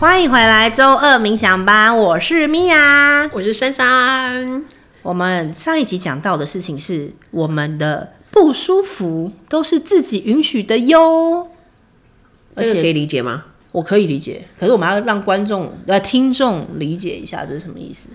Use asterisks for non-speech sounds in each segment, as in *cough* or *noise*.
欢迎回来周二冥想班，我是米娅，我是珊珊。我们上一集讲到的事情是，我们的不舒服都是自己允许的哟。这个可以理解吗？我可以理解，可是我们要让观众、呃听众理解一下，这是什么意思？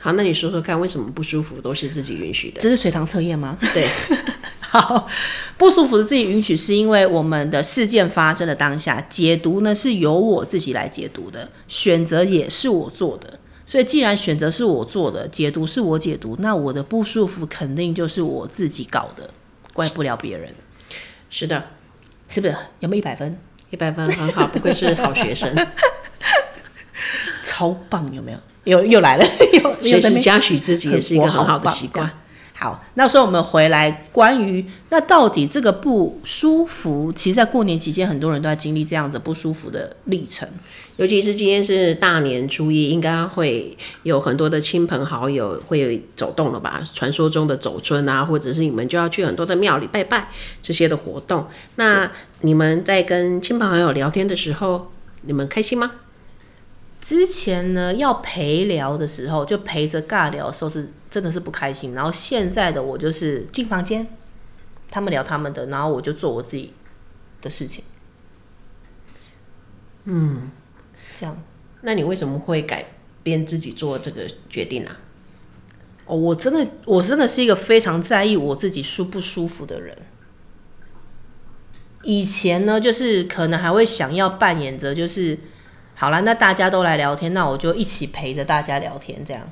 好，那你说说看，为什么不舒服都是自己允许的？这是随堂测验吗？对。*laughs* 好，不舒服是自己允许，是因为我们的事件发生的当下，解读呢是由我自己来解读的，选择也是我做的。所以既然选择是我做的，解读是我解读，那我的不舒服肯定就是我自己搞的，怪不了别人。是的，是不是？有没有一百分？一百分很好，不愧是好学生，*laughs* 超棒！有没有？又又来了，*laughs* 又学习嘉许自己也是一个很好的习惯。好，那所以我们回来，关于那到底这个不舒服，其实，在过年期间，很多人都在经历这样子不舒服的历程。尤其是今天是大年初一，应该会有很多的亲朋好友会走动了吧？传说中的走春啊，或者是你们就要去很多的庙里拜拜这些的活动。那你们在跟亲朋好友聊天的时候，你们开心吗？之前呢，要陪聊的时候，就陪着尬聊的时候是真的是不开心。然后现在的我就是进房间，他们聊他们的，然后我就做我自己的事情。嗯，这样。那你为什么会改变自己做这个决定呢？啊？哦，我真的，我真的是一个非常在意我自己舒不舒服的人。以前呢，就是可能还会想要扮演着就是。好了，那大家都来聊天，那我就一起陪着大家聊天，这样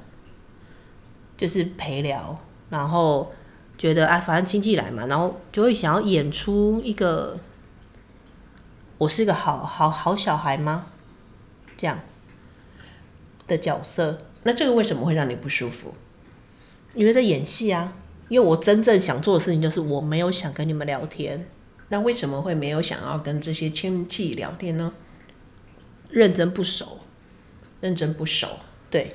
就是陪聊，然后觉得啊，反正亲戚来嘛，然后就会想要演出一个我是一个好好好小孩吗？这样的角色。那这个为什么会让你不舒服？因为在演戏啊，因为我真正想做的事情就是我没有想跟你们聊天。那为什么会没有想要跟这些亲戚聊天呢？认真不熟，认真不熟，对。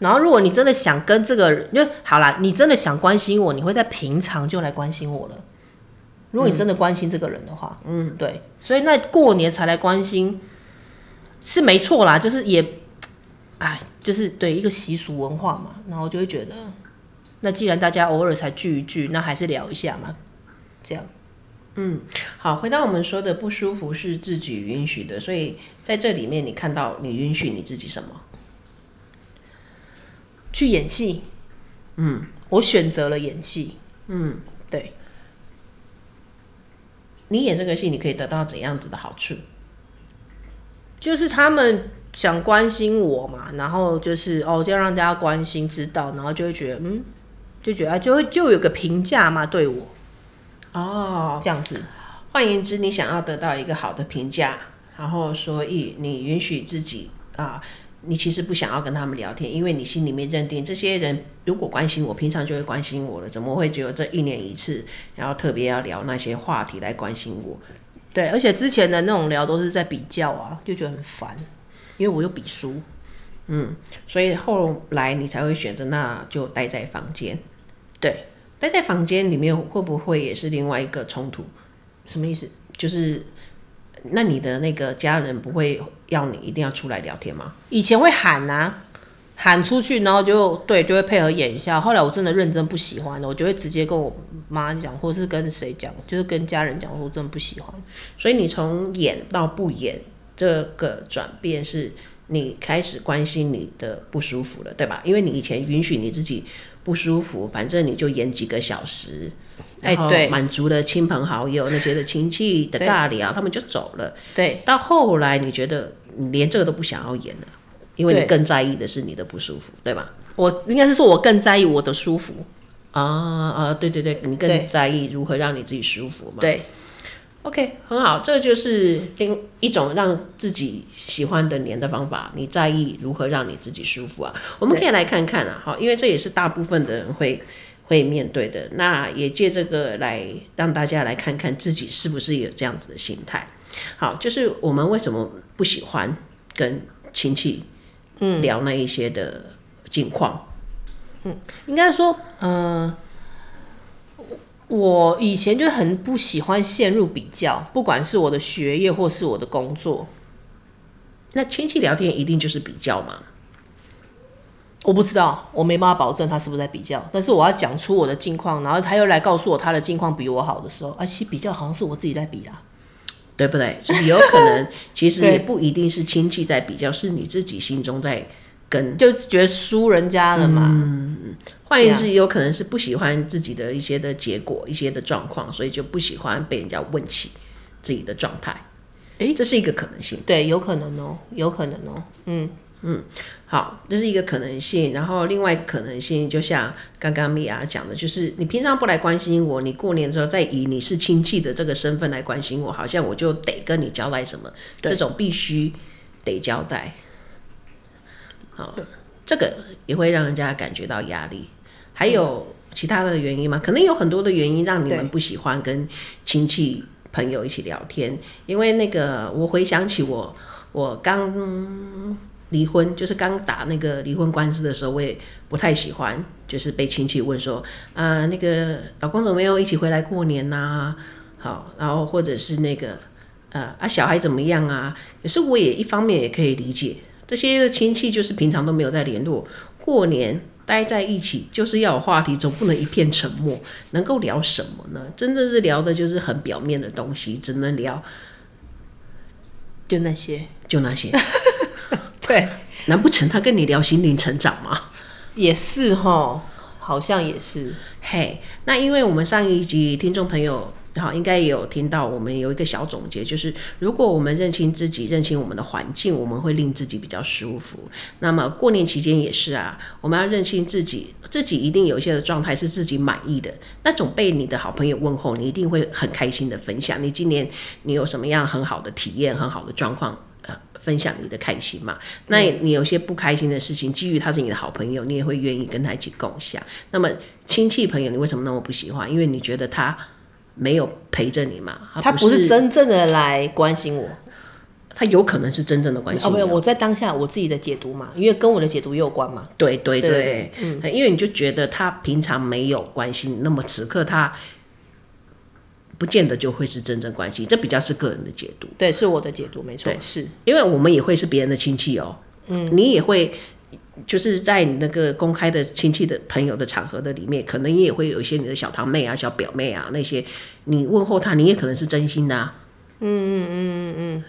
然后，如果你真的想跟这个人，因为好啦，你真的想关心我，你会在平常就来关心我了。如果你真的关心这个人的话，嗯，对。所以那过年才来关心是没错啦，就是也，哎，就是对一个习俗文化嘛。然后就会觉得，那既然大家偶尔才聚一聚，那还是聊一下嘛，这样。嗯，好，回到我们说的不舒服是自己允许的，所以在这里面你看到你允许你自己什么？去演戏。嗯，我选择了演戏。嗯，对。你演这个戏，你可以得到怎样子的好处？就是他们想关心我嘛，然后就是哦，就要让大家关心知道，然后就会觉得嗯，就觉得就会就有个评价嘛，对我。哦，这样子。换言之，你想要得到一个好的评价，然后所以你允许自己啊，你其实不想要跟他们聊天，因为你心里面认定这些人如果关心我，平常就会关心我了，怎么会只有这一年一次，然后特别要聊那些话题来关心我？对，而且之前的那种聊都是在比较啊，就觉得很烦，因为我又比输。嗯，所以后来你才会选择那就待在房间。对。待在房间里面会不会也是另外一个冲突？什么意思？就是那你的那个家人不会要你一定要出来聊天吗？以前会喊啊，喊出去，然后就对，就会配合演一下。后来我真的认真不喜欢了，我就会直接跟我妈讲，或是跟谁讲，就是跟家人讲，我真的不喜欢。所以你从演到不演这个转变，是你开始关心你的不舒服了，对吧？因为你以前允许你自己。不舒服，反正你就演几个小时，哎，对，满足了亲朋好友那些的亲戚的尬聊，他们就走了。对，到后来你觉得你连这个都不想要演了，因为你更在意的是你的不舒服，对，对吧？我应该是说，我更在意我的舒服啊啊，对对对，你更在意如何让你自己舒服嘛？对。OK，很好，这就是另一种让自己喜欢的年的方法。你在意如何让你自己舒服啊？我们可以来看看啊，好，因为这也是大部分的人会会面对的。那也借这个来让大家来看看自己是不是有这样子的心态。好，就是我们为什么不喜欢跟亲戚嗯聊那一些的近况？嗯，应该说，嗯、我以前就很不喜欢陷入比较，不管是我的学业或是我的工作，那亲戚聊天一定就是比较吗？我不知道，我没办法保证他是不是在比较。但是我要讲出我的近况，然后他又来告诉我他的近况比我好的时候，而且比较好像是我自己在比啊，对不对？所以有可能 *laughs* 其实也不一定是亲戚在比较，是你自己心中在跟，就觉得输人家了嘛。嗯，换言之，有可能是不喜欢自己的一些的结果、一些的状况，所以就不喜欢被人家问起自己的状态。哎，这是一个可能性。对，有可能哦，有可能哦。嗯嗯。好，这是一个可能性。然后另外一个可能性，就像刚刚米娅讲的，就是你平常不来关心我，你过年之后再以你是亲戚的这个身份来关心我，好像我就得跟你交代什么，这种必须得交代。好，这个也会让人家感觉到压力。还有其他的原因吗？可能有很多的原因让你们不喜欢跟亲戚朋友一起聊天。因为那个，我回想起我，我刚。离婚就是刚打那个离婚官司的时候，我也不太喜欢，就是被亲戚问说啊，那个老公怎么没有一起回来过年呐、啊？好，然后或者是那个呃啊小孩怎么样啊？可是我也一方面也可以理解，这些的亲戚就是平常都没有在联络，过年待在一起就是要有话题，总不能一片沉默，能够聊什么呢？真的是聊的就是很表面的东西，只能聊就那些，就那些。*laughs* 对，难不成他跟你聊心灵成长吗？也是哈，好像也是。嘿，那因为我们上一集听众朋友好应该也有听到，我们有一个小总结，就是如果我们认清自己，认清我们的环境，我们会令自己比较舒服。那么过年期间也是啊，我们要认清自己，自己一定有一些的状态是自己满意的，那种被你的好朋友问候，你一定会很开心的分享。你今年你有什么样很好的体验，很好的状况？呃分享你的开心嘛？那你有些不开心的事情，基于他是你的好朋友，你也会愿意跟他一起共享。那么亲戚朋友，你为什么那么不喜欢？因为你觉得他没有陪着你嘛？他不是真正的来关心我，他有可能是真正的关心没有，我在当下我自己的解读嘛，因为跟我的解读也有关嘛。对对对，嗯，因为你就觉得他平常没有关心，那么此刻他。不见得就会是真正关心，这比较是个人的解读。对，是我的解读，没错。对，是因为我们也会是别人的亲戚哦。嗯，你也会，就是在你那个公开的亲戚的朋友的场合的里面，可能也会有一些你的小堂妹啊、小表妹啊那些，你问候她，你也可能是真心的啊。嗯嗯嗯嗯嗯，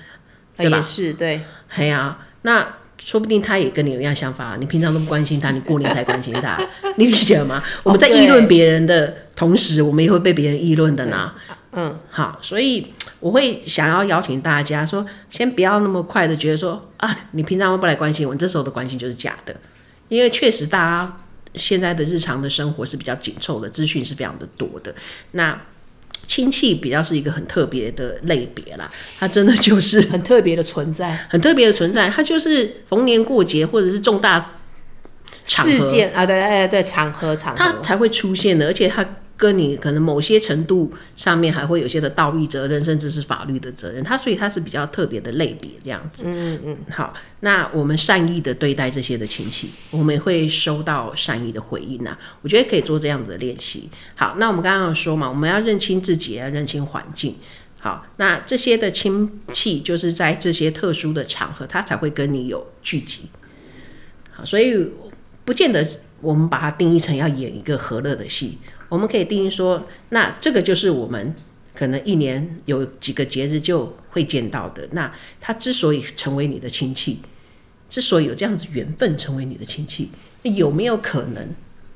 对吧？也是对。哎呀，那。说不定他也跟你有一样想法，你平常都不关心他，你过年才关心他，*laughs* 你理解了吗？我们在议论别人的同时，我们也会被别人议论的呢。嗯，好，所以我会想要邀请大家说，先不要那么快的觉得说啊，你平常都不来关心我，这时候的关心就是假的，因为确实大家现在的日常的生活是比较紧凑的，资讯是非常的多的，那。亲戚比较是一个很特别的类别啦，它真的就是 *laughs* 很特别的存在，*laughs* 很特别的存在。它就是逢年过节或者是重大事件啊，对，哎，对，场合场合它才会出现的，而且它。跟你可能某些程度上面还会有些的道义责任，甚至是法律的责任，它所以它是比较特别的类别这样子。嗯嗯，好，那我们善意的对待这些的亲戚，我们也会收到善意的回应呐、啊。我觉得可以做这样子的练习。好，那我们刚刚有说嘛，我们要认清自己，要认清环境。好，那这些的亲戚就是在这些特殊的场合，他才会跟你有聚集。好，所以不见得我们把它定义成要演一个和乐的戏。我们可以定义说，那这个就是我们可能一年有几个节日就会见到的。那他之所以成为你的亲戚，之所以有这样子缘分成为你的亲戚，那有没有可能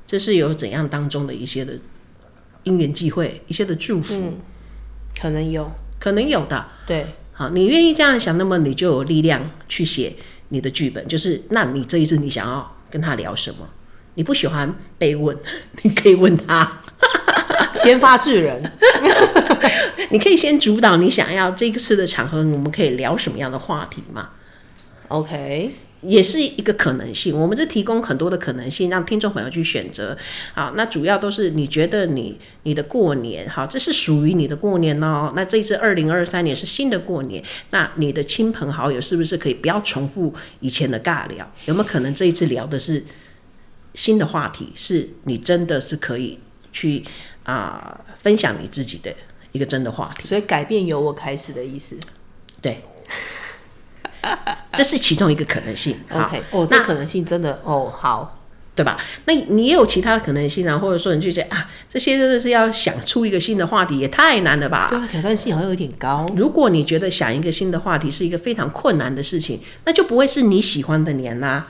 这是有怎样当中的一些的因缘际会，一些的祝福？嗯，可能有，可能有的。对，好，你愿意这样想，那么你就有力量去写你的剧本。就是，那你这一次你想要跟他聊什么？你不喜欢被问，*laughs* 你可以问他，*laughs* 先发制人。*laughs* 你可以先主导，你想要这个次的场合，我们可以聊什么样的话题嘛？OK，也是一个可能性。我们这提供很多的可能性，让听众朋友去选择。好，那主要都是你觉得你你的过年，好，这是属于你的过年哦。那这一次二零二三年是新的过年，那你的亲朋好友是不是可以不要重复以前的尬聊？有没有可能这一次聊的是？新的话题是你真的是可以去啊、呃、分享你自己的一个真的话题，所以改变由我开始的意思。对，*laughs* 这是其中一个可能性。*laughs* OK，哦，这可能性真的哦好。对吧？那你也有其他的可能性啊，或者说你就觉得啊，这些真的是要想出一个新的话题也太难了吧？对啊，挑战性好像有点高。如果你觉得想一个新的话题是一个非常困难的事情，那就不会是你喜欢的年啦、啊，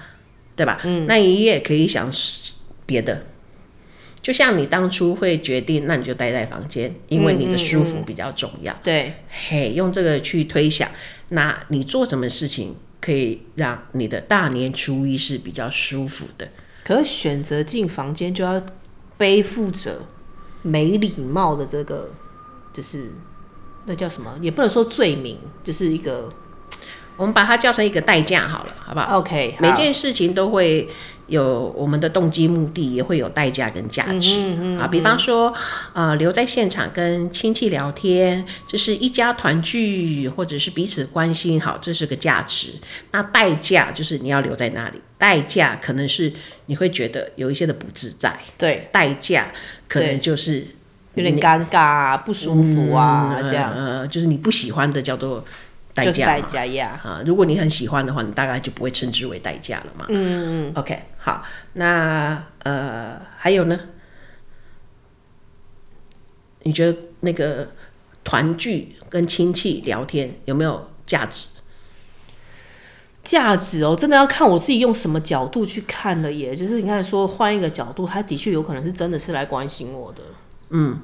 对吧？嗯，那你也可以想别的，就像你当初会决定，那你就待在房间，因为你的舒服比较重要。嗯嗯嗯对，嘿，用这个去推想，那你做什么事情可以让你的大年初一是比较舒服的？可是选择进房间就要背负着没礼貌的这个，就是那叫什么？也不能说罪名，就是一个，我们把它叫成一个代价好了，好不好？OK，每件事情都会。有我们的动机目的，也会有代价跟价值、嗯嗯嗯、啊。比方说，呃，留在现场跟亲戚聊天，这是一家团聚，或者是彼此关心，好，这是个价值。那代价就是你要留在那里，代价可能是你会觉得有一些的不自在，对，代价可能就是有点尴尬啊，不舒服啊，嗯、这样，呃，就是你不喜欢的叫做。代价，代价呀！啊，如果你很喜欢的话，你大概就不会称之为代价了嘛。嗯嗯。OK，好，那呃，还有呢？你觉得那个团聚跟亲戚聊天有没有价值？价值哦，真的要看我自己用什么角度去看了耶。就是你看，说换一个角度，他的确有可能是真的是来关心我的。嗯，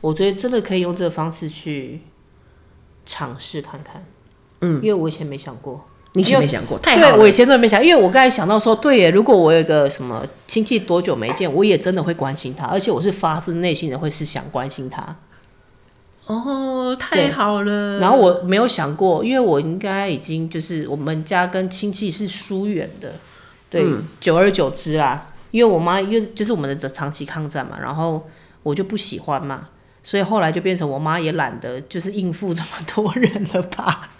我觉得真的可以用这个方式去。尝试看看，嗯，因为我以前没想过，你以前没想过，太好对，我以前真的没想，因为我刚才想到说，对耶，如果我有个什么亲戚多久没见，我也真的会关心他，而且我是发自内心的会是想关心他。哦，太好了。然后我没有想过，因为我应该已经就是我们家跟亲戚是疏远的，对，嗯、久而久之啊，因为我妈因为就是我们的长期抗战嘛，然后我就不喜欢嘛。所以后来就变成我妈也懒得就是应付这么多人了吧？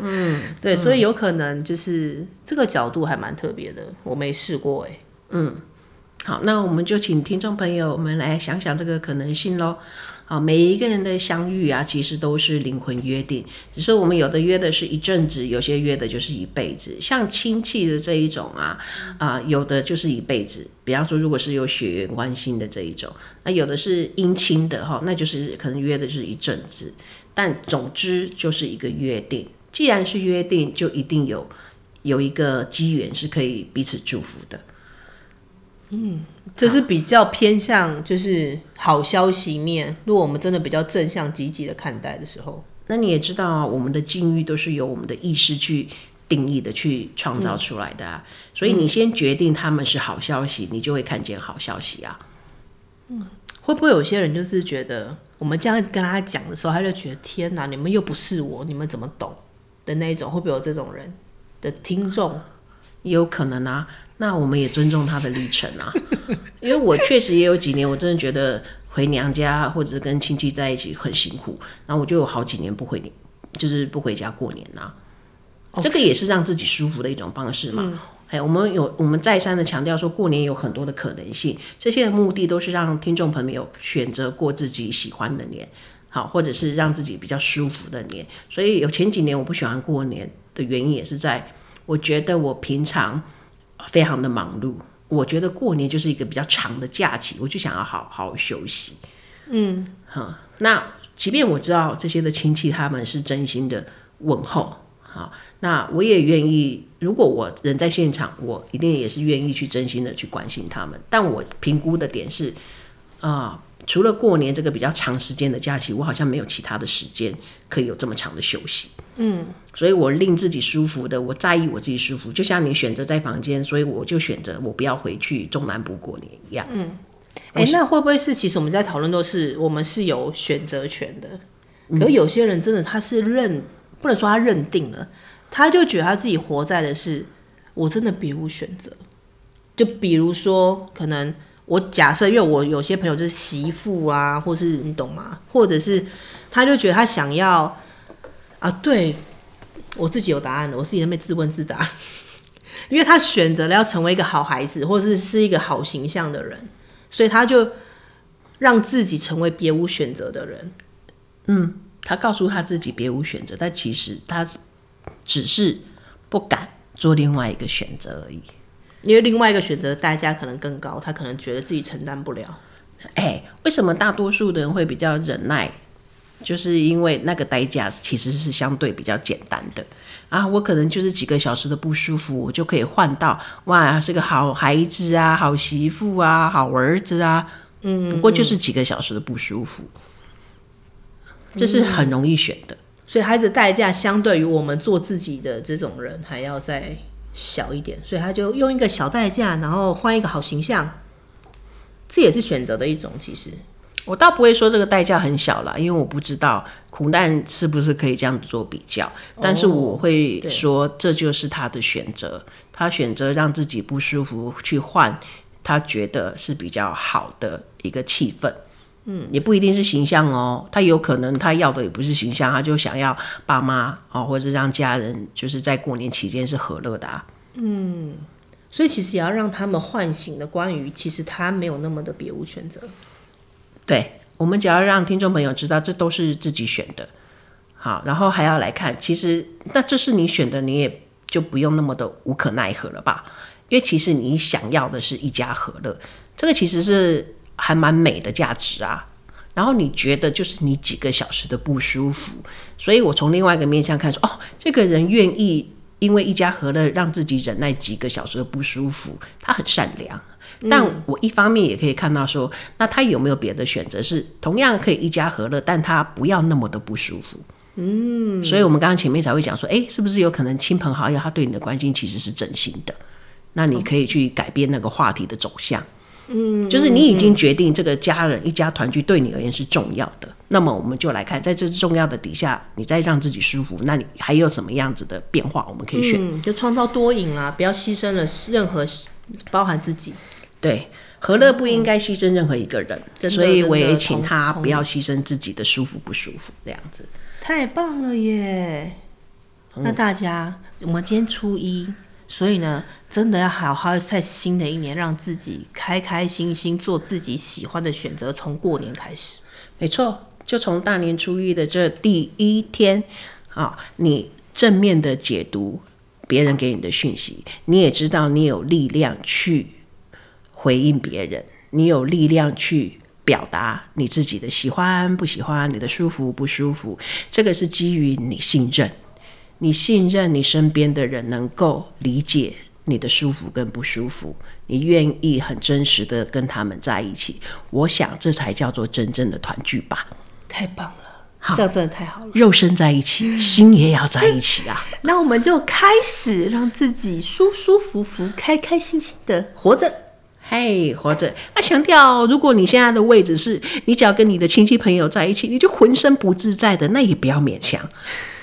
嗯，对，所以有可能就是这个角度还蛮特别的，我没试过哎。嗯，好，那我们就请听众朋友们来想想这个可能性喽。好，每一个人的相遇啊，其实都是灵魂约定。只是我们有的约的是一阵子，有些约的就是一辈子。像亲戚的这一种啊，啊，有的就是一辈子。比方说，如果是有血缘关系的这一种，那有的是姻亲的哈，那就是可能约的是一阵子。但总之就是一个约定。既然是约定，就一定有有一个机缘是可以彼此祝福的。嗯，这是比较偏向就是好消息面。如果我们真的比较正向积极的看待的时候，那你也知道，啊我们的境遇都是由我们的意识去定义的，去创造出来的啊。嗯，所以你先决定他们是好消息，你就会看见好消息啊。嗯，会不会有些人就是觉得我们这样跟他讲的时候，他就觉得天哪，你们又不是我，你们怎么懂的那一种？会不会有这种人的听众？也有可能啊。那我们也尊重他的历程啊，*laughs* 因为我确实也有几年，我真的觉得回娘家或者是跟亲戚在一起很辛苦，然后我就有好几年不回，就是不回家过年呐.这个也是让自己舒服的一种方式嘛。哎、嗯，我们有我们再三的强调说，过年有很多的可能性，这些的目的都是让听众朋友选择过自己喜欢的年，好，或者是让自己比较舒服的年。所以有前几年我不喜欢过年的原因，也是在我觉得我平常。非常的忙碌，我觉得过年就是一个比较长的假期，我就想要好好休息。嗯，好，那即便我知道这些的亲戚他们是真心的问候，好，那我也愿意。如果我人在现场，我一定也是愿意去真心的去关心他们。但我评估的点是，啊、呃。除了过年这个比较长时间的假期，我好像没有其他的时间可以有这么长的休息。嗯，所以我令自己舒服的，我在意我自己舒服。就像你选择在房间，所以我就选择我不要回去中南部过年一样。嗯，哎、欸，那会不会是其实我们在讨论都是我们是有选择权的？可有些人真的他是认，不能说他认定了，他就觉得他自己活在的是我真的别无选择。就比如说可能。我假设，因为我有些朋友就是媳妇啊，或是你懂吗？或者是他就觉得他想要啊，对，我自己有答案的，我自己在那边自问自答，*laughs* 因为他选择了要成为一个好孩子，或者是是一个好形象的人，所以他就让自己成为别无选择的人。嗯，他告诉他自己别无选择，但其实他只是不敢做另外一个选择而已。因为另外一个选择代价可能更高，他可能觉得自己承担不了。哎，为什么大多数的人会比较忍耐？就是因为那个代价其实是相对比较简单的啊，我可能就是几个小时的不舒服，我就可以换到哇，是个好孩子啊，好媳妇啊，好儿子啊，嗯，不过就是几个小时的不舒服，嗯、这是很容易选的。所以孩子的代价相对于我们做自己的这种人还要再小一点，所以他就用一个小代价，然后换一个好形象，这也是选择的一种，其实。我倒不会说这个代价很小啦，因为我不知道苦难是不是可以这样子做比较。但是我会说，这就是他的选择，哦，他选择让自己不舒服去换他觉得是比较好的一个气氛。嗯，也不一定是形象哦，他有可能他要的也不是形象，他就想要爸妈哦，或者是让家人就是在过年期间是和乐的啊。嗯，所以其实也要让他们唤醒了关于其实他没有那么的别无选择。对，我们只要让听众朋友知道，这都是自己选的，好，然后还要来看，其实那这是你选的，你也就不用那么的无可奈何了吧？因为其实你想要的是一家和乐，这个其实是还蛮美的价值啊。然后你觉得就是你几个小时的不舒服，所以我从另外一个面向看说，哦，这个人愿意因为一家和乐让自己忍耐几个小时的不舒服，他很善良。但我一方面也可以看到说，那他有没有别的选择是同样可以一家和乐，但他不要那么的不舒服。嗯，所以我们刚刚前面才会讲说，诶，是不是有可能亲朋好友他对你的关心其实是真心的？那你可以去改变那个话题的走向。嗯，就是你已经决定这个家人一家团聚对你而言是重要的，那么我们就来看，在这重要的底下，你再让自己舒服，那你还有什么样子的变化我们可以选？嗯，就创造多赢啊，不要牺牲了任何，包含自己。对，何乐不应该牺牲任何一个人，嗯、所以我也请他不要牺牲自己的舒服不舒服这样子。太棒了耶！嗯、那大家，我们今天初一，所以呢，真的要好好在新的一年，让自己开开心心做自己喜欢的选择，从过年开始。没错，就从大年初一的这第一天啊，你正面的解读别人给你的讯息，你也知道你有力量去。回应别人，你有力量去表达你自己的喜欢不喜欢，你的舒服不舒服。这个是基于你信任，你信任你身边的人能够理解你的舒服跟不舒服，你愿意很真实的跟他们在一起。我想这才叫做真正的团聚吧。太棒了，好，这样真的太好了。肉身在一起，心也要在一起啊。*laughs* 那我们就开始让自己舒舒服服、开开心心的活着。嘿，活着。那强调，如果你现在的位置是你只要跟你的亲戚朋友在一起，你就浑身不自在的，那也不要勉强。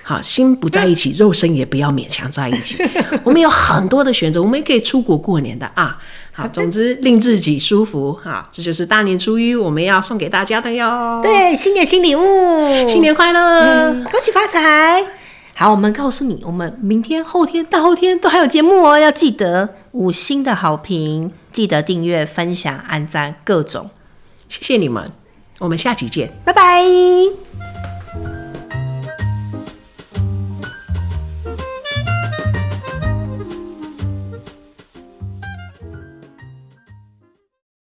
好，心不在一起，肉身也不要勉强在一起。*laughs* 我们有很多的选择，我们也可以出国过年的啊。好，总之令自己舒服哈，这就是大年初一我们要送给大家的哟。对，新年新礼物，新年快乐，嗯，恭喜发财。好，我们告诉你，我们明天、后天、大后天都还有节目哦，要记得五星的好评，记得订阅、分享、按赞，各种。谢谢你们，我们下期见，拜拜。